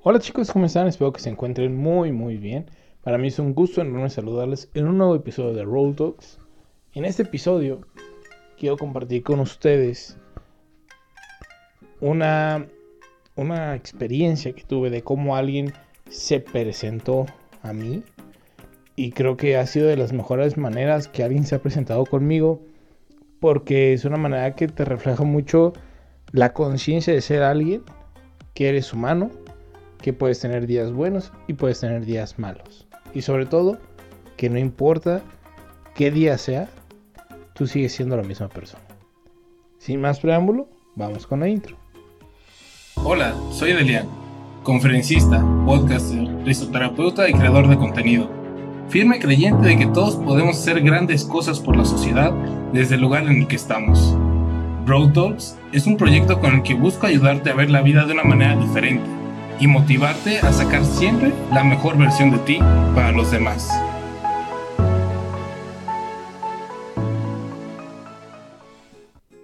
Hola chicos, ¿cómo están? Espero que se encuentren muy muy bien. Para mí es un gusto enorme saludarles en un nuevo episodio de Roll Talks. En este episodio quiero compartir con ustedes una, una experiencia que tuve de cómo alguien se presentó a mí. Y creo que ha sido de las mejores maneras que alguien se ha presentado conmigo. Porque es una manera que te refleja mucho la conciencia de ser alguien, que eres humano, que puedes tener días buenos y puedes tener días malos. Y sobre todo, que no importa qué día sea, tú sigues siendo la misma persona. Sin más preámbulo, vamos con la intro. Hola, soy Delian, conferencista, podcaster, risoterapeuta y creador de contenido. Firme creyente de que todos podemos hacer grandes cosas por la sociedad desde el lugar en el que estamos. Road Talks es un proyecto con el que busco ayudarte a ver la vida de una manera diferente y motivarte a sacar siempre la mejor versión de ti para los demás.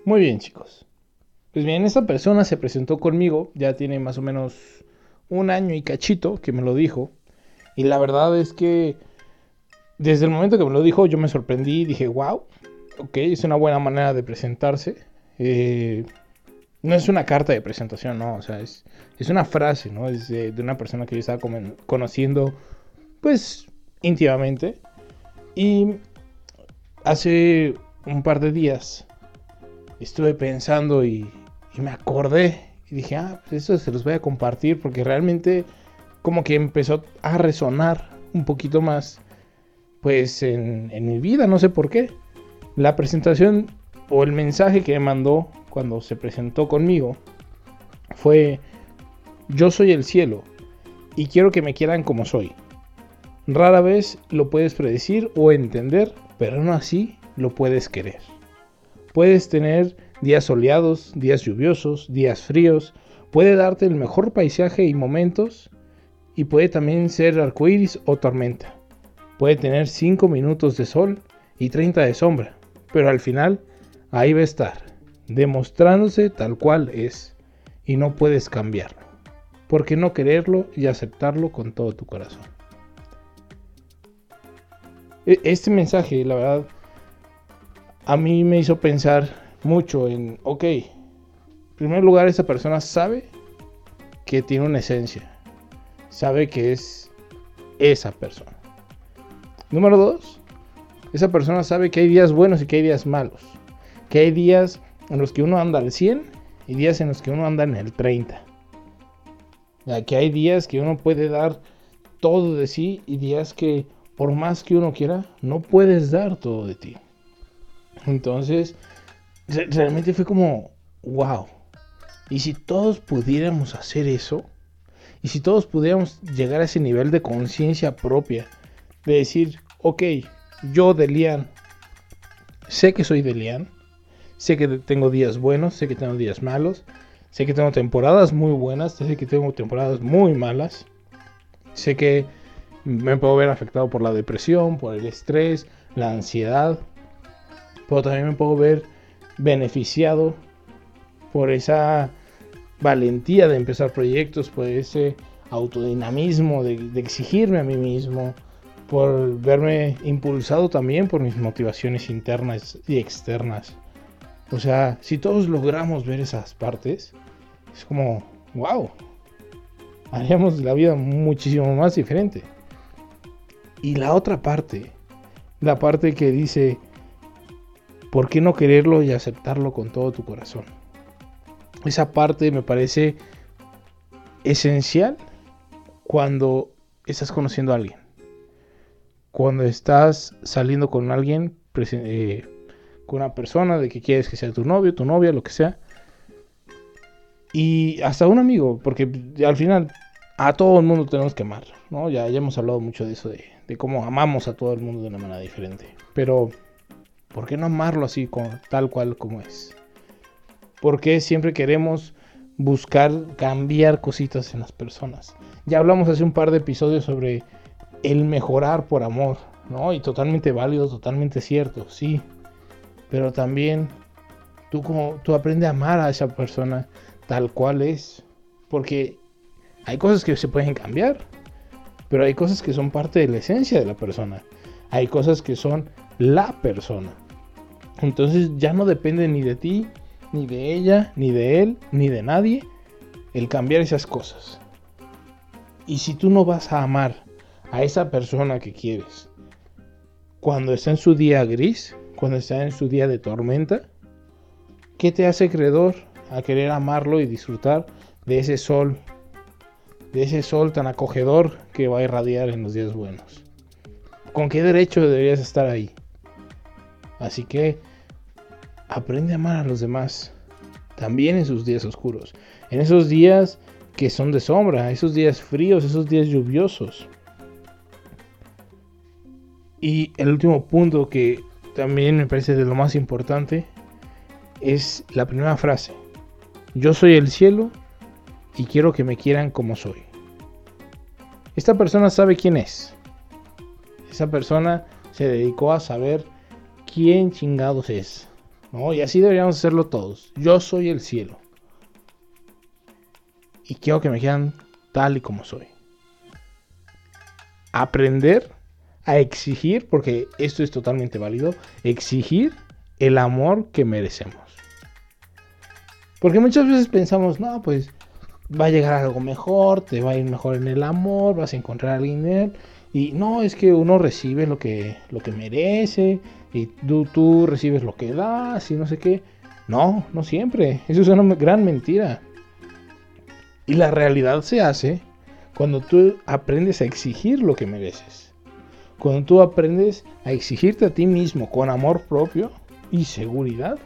Muy bien chicos. Pues bien, esta persona se presentó conmigo, ya tiene más o menos un año y cachito que me lo dijo. Y la verdad es que desde el momento que me lo dijo yo me sorprendí y dije, wow, ok, es una buena manera de presentarse. Eh, no es una carta de presentación, no, o sea, es, es una frase, ¿no? Es de, una persona que yo estaba conociendo, pues, íntimamente. Y hace un par de días estuve pensando y, me acordé y dije, ah, pues eso se los voy a compartir porque realmente como que empezó a resonar un poquito más, pues, en, en mi vida, no sé por qué. La presentación o el mensaje que me mandó cuando se presentó conmigo fue, yo soy el cielo y quiero que me quieran como soy. Rara vez lo puedes predecir o entender, pero aún así lo puedes querer. Puedes tener días soleados, días lluviosos, días fríos, puede darte el mejor paisaje y momentos, y puede también ser arcoíris o tormenta. Puede tener 5 minutos de sol y 30 de sombra, pero al final ahí va a estar, demostrándose tal cual es, y no puedes cambiarlo. ¿Por qué no quererlo y aceptarlo con todo tu corazón? E, este mensaje, la verdad, a mí me hizo pensar mucho en, ok, en primer lugar, esa persona sabe que tiene una esencia, sabe que es esa persona. Número dos, esa persona sabe que hay días buenos y que hay días malos, que hay días en los que uno anda al 100 y días en los que uno anda en el 30. Ya que hay días que uno puede dar todo de sí y días que por más que uno quiera, no puedes dar todo de ti. Entonces, realmente fue como, wow. Y si todos pudiéramos hacer eso, y si todos pudiéramos llegar a ese nivel de conciencia propia, de decir, ok, yo Delian, sé que soy Delian, Sé que tengo días buenos, sé que tengo días malos, sé que tengo temporadas muy buenas, sé que tengo temporadas muy malas. Sé que me puedo ver afectado por la depresión, por el estrés, la ansiedad. Pero también me puedo ver beneficiado por esa valentía de empezar proyectos, por ese autodinamismo de, de, exigirme a mí mismo, por verme impulsado también por mis motivaciones internas y externas. O sea, si todos logramos ver esas partes, es como, wow, haríamos la vida muchísimo más diferente. Y la otra parte, la parte que dice, ¿por qué no quererlo y aceptarlo con todo tu corazón? Esa parte me parece esencial cuando estás conociendo a alguien. Cuando estás saliendo con alguien, eh, con una persona de que quieres que sea tu novio, tu novia, lo que sea. Y hasta un amigo, porque al final a todo el mundo tenemos que amar, ¿no? Ya, hemos hablado mucho de eso, de, de, cómo amamos a todo el mundo de una manera diferente. Pero, ¿por qué no amarlo así, con, tal cual como es? ¿Por qué siempre queremos buscar cambiar cositas en las personas? Ya hablamos hace un par de episodios sobre el mejorar por amor, ¿no? Y totalmente válido, totalmente cierto, sí pero también tú como tú aprendes a amar a esa persona tal cual es, porque Hay cosas que se pueden cambiar, pero hay cosas que son parte de la esencia de la persona. Hay cosas que son la persona. Entonces ya no depende ni de ti, ni de ella, ni de él, ni de nadie el cambiar esas cosas. Y si tú no vas a amar a esa persona que quieres cuando está en su día gris, cuando está en su día de tormenta, ¿qué te hace creedor a querer amarlo y disfrutar de ese sol, de ese sol tan acogedor que va a irradiar en los días buenos? ¿Con qué derecho deberías estar ahí? Así que aprende a amar a los demás, también en sus días oscuros, en esos días que son de sombra, esos días fríos, esos días lluviosos. Y el último punto que también me parece de lo más importante es la primera frase. Yo soy el cielo y quiero que me quieran como soy. Esta persona sabe quién es. Esa persona se dedicó a saber quién chingados es. ¿no? Y así deberíamos hacerlo todos. Yo soy el cielo y quiero que me quieran tal y como soy. Aprender a exigir, porque esto es totalmente válido, exigir el amor que merecemos. Porque muchas veces pensamos, no, pues va a llegar algo mejor, te va a ir mejor en el amor, vas a encontrar a alguien en él. Y no, es que uno recibe lo que, lo que merece, y tú, tú recibes lo que das, y no sé qué. No, no siempre. Eso es una gran mentira. Y la realidad se hace cuando tú aprendes a exigir lo que mereces. Cuando tú aprendes a exigirte a ti mismo con amor propio y seguridad.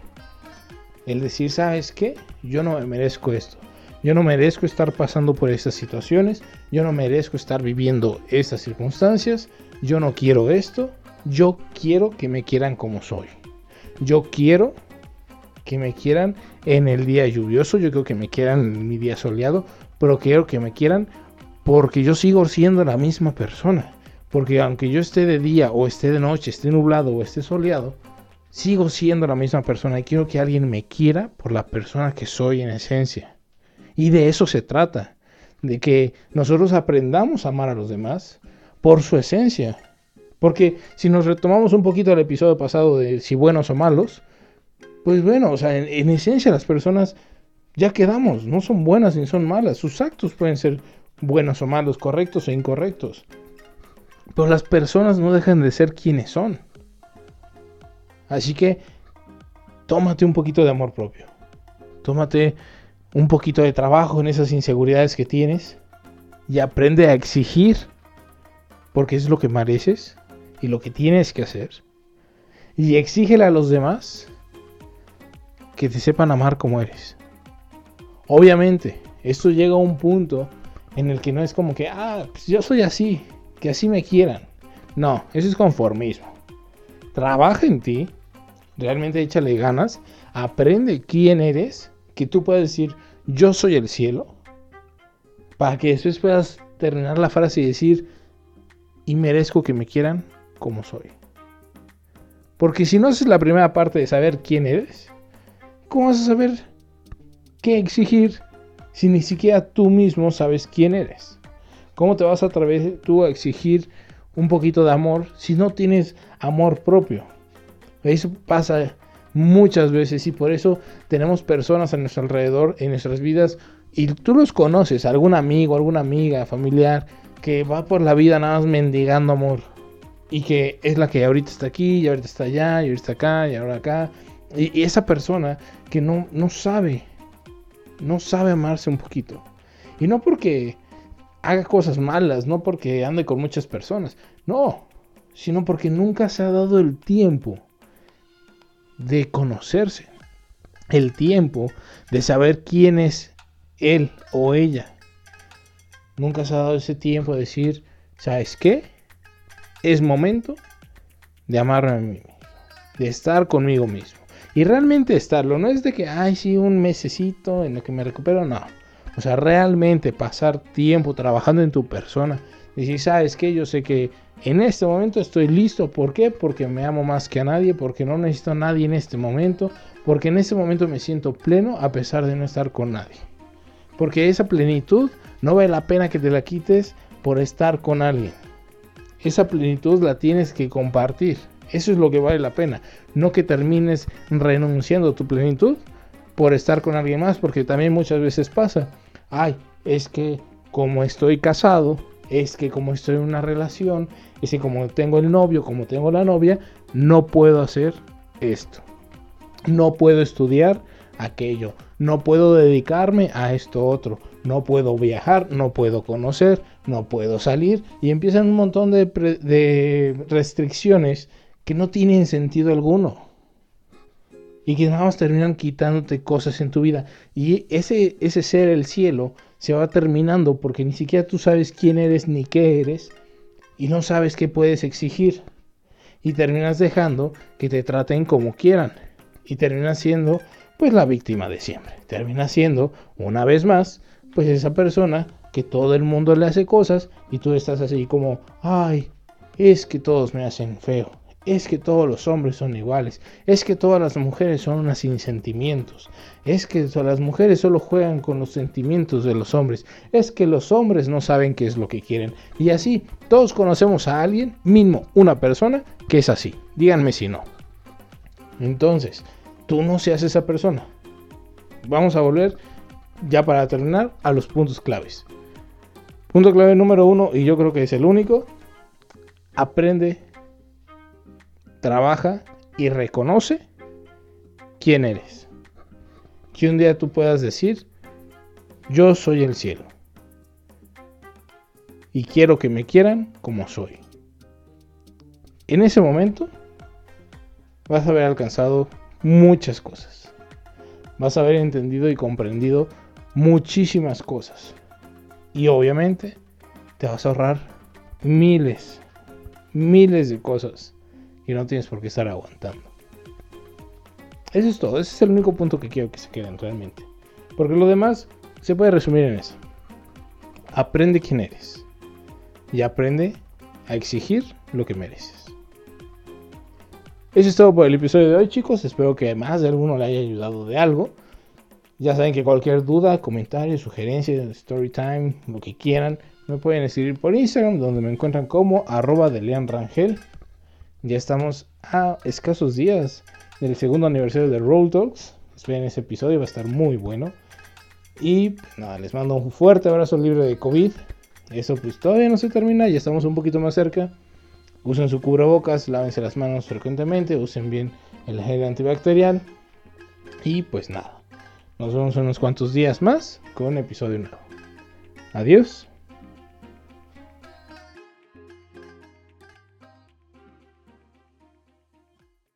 El decir, ¿sabes qué? Yo no me merezco esto. Yo no merezco estar pasando por estas situaciones. Yo no merezco estar viviendo estas circunstancias. Yo no quiero esto. Yo quiero que me quieran como soy. Yo quiero que me quieran en el día lluvioso, yo creo que me quieran en mi día soleado, pero quiero que me quieran porque yo sigo siendo la misma persona. Porque aunque yo esté de día o esté de noche, esté nublado o esté soleado, sigo siendo la misma persona y quiero que alguien me quiera por la persona que soy en esencia. Y de eso se trata, de que nosotros aprendamos a amar a los demás por su esencia. Porque si nos retomamos un poquito al episodio pasado de si buenos o malos, pues bueno, o sea, en, esencia las personas ya quedamos, no son buenas ni son malas, sus actos pueden ser buenos o malos, correctos o incorrectos, pero las personas no dejan de ser quienes son. Así que tómate un poquito de amor propio, tómate un poquito de trabajo en esas inseguridades que tienes y aprende a exigir, porque es lo que mereces y lo que tienes que hacer. Y exígele a los demás que te sepan amar como eres. Obviamente, esto llega a un punto en el que no es como que, ah, pues yo soy así, que así me quieran. No, eso es conformismo. Trabaja en ti, realmente échale ganas, aprende quién eres, que tú puedas decir, yo soy el cielo, para que después puedas terminar la frase y decir, y merezco que me quieran como soy. Porque si no haces la primera parte de saber quién eres, ¿Cómo vas a saber qué exigir si ni siquiera tú mismo sabes quién eres? ¿Cómo te vas a atrever tú a exigir un poquito de amor si no tienes amor propio? Eso pasa muchas veces y por eso tenemos personas a nuestro alrededor, en nuestras vidas, y tú los conoces, algún amigo, alguna amiga, familiar, que va por la vida nada más mendigando amor. Y que es la que ahorita está aquí, y ahorita está allá, y ahorita está acá, y ahora acá. Y, esa persona que no, no sabe, no sabe amarse un poquito. Y no porque haga cosas malas, no porque ande con muchas personas, no, sino porque nunca se ha dado el tiempo de conocerse, el tiempo de saber quién es él o ella. Nunca se ha dado ese tiempo de decir, ¿sabes qué? Es momento de amarme a mí, de estar conmigo mismo. Y realmente estarlo, no es de que, ay, sí, un mesecito en el que me recupero, no. O sea, realmente pasar tiempo trabajando en tu persona. Decir, ¿sabes qué? Yo sé que en este momento estoy listo. ¿Por qué? Porque me amo más que a nadie, porque no necesito a nadie en este momento, porque en este momento me siento pleno a pesar de no estar con nadie. Porque esa plenitud no vale la pena que te la quites por estar con alguien. Esa plenitud la tienes que compartir. Eso es lo que vale la pena. No que termines renunciando a tu plenitud por estar con alguien más, porque también muchas veces pasa. Ay, es que como estoy casado, es que como estoy en una relación, es que como tengo el novio, como tengo la novia, no puedo hacer esto. No puedo estudiar aquello. No puedo dedicarme a esto otro. No puedo viajar, no puedo conocer, no puedo salir. Y empiezan un montón de, de restricciones que no tienen sentido alguno. Y que nada más terminan quitándote cosas en tu vida. Y ese, ese ser el cielo se va terminando porque ni siquiera tú sabes quién eres ni qué eres. Y no sabes qué puedes exigir. Y terminas dejando que te traten como quieran. Y terminas siendo pues la víctima de siempre. Termina siendo, una vez más, pues esa persona que todo el mundo le hace cosas y tú estás así como, ay, es que todos me hacen feo, es que todos los hombres son iguales, es que todas las mujeres son unas sin sentimientos, es que las mujeres solo juegan con los sentimientos de los hombres, es que los hombres no saben qué es lo que quieren. Y así, todos conocemos a alguien, mismo una persona, que es así. Díganme si no. Entonces, tú no seas esa persona. Vamos a volver, ya para terminar, a los puntos claves. Punto clave número uno, y yo creo que es el único, aprende, trabaja y reconoce quién eres. Que un día tú puedas decir, yo soy el cielo. Y quiero que me quieran como soy. En ese momento vas a haber alcanzado muchas cosas. Vas a haber entendido y comprendido muchísimas cosas. Y obviamente te vas a ahorrar miles, miles de cosas y no tienes por qué estar aguantando. Eso es todo, ese es el único punto que quiero que se queden realmente. Porque lo demás se puede resumir en eso. Aprende quién eres y aprende a exigir lo que mereces. Eso es todo por el episodio de hoy, chicos. Espero que más de alguno le haya ayudado de algo. Ya saben que cualquier duda, comentario, sugerencia, story time, lo que quieran, me pueden escribir por Instagram, donde me encuentran como arroba de Lean Rangel. Ya estamos a escasos días del segundo aniversario de Roll Talks. Esperen ese episodio, va a estar muy bueno. Y nada, les mando un fuerte abrazo libre de COVID. Eso pues todavía no se termina, ya estamos un poquito más cerca. Usen su cubrebocas, lávense las manos frecuentemente, usen bien el gel antibacterial. Y pues nada, nos vemos en unos cuantos días más con episodio nuevo. Adiós.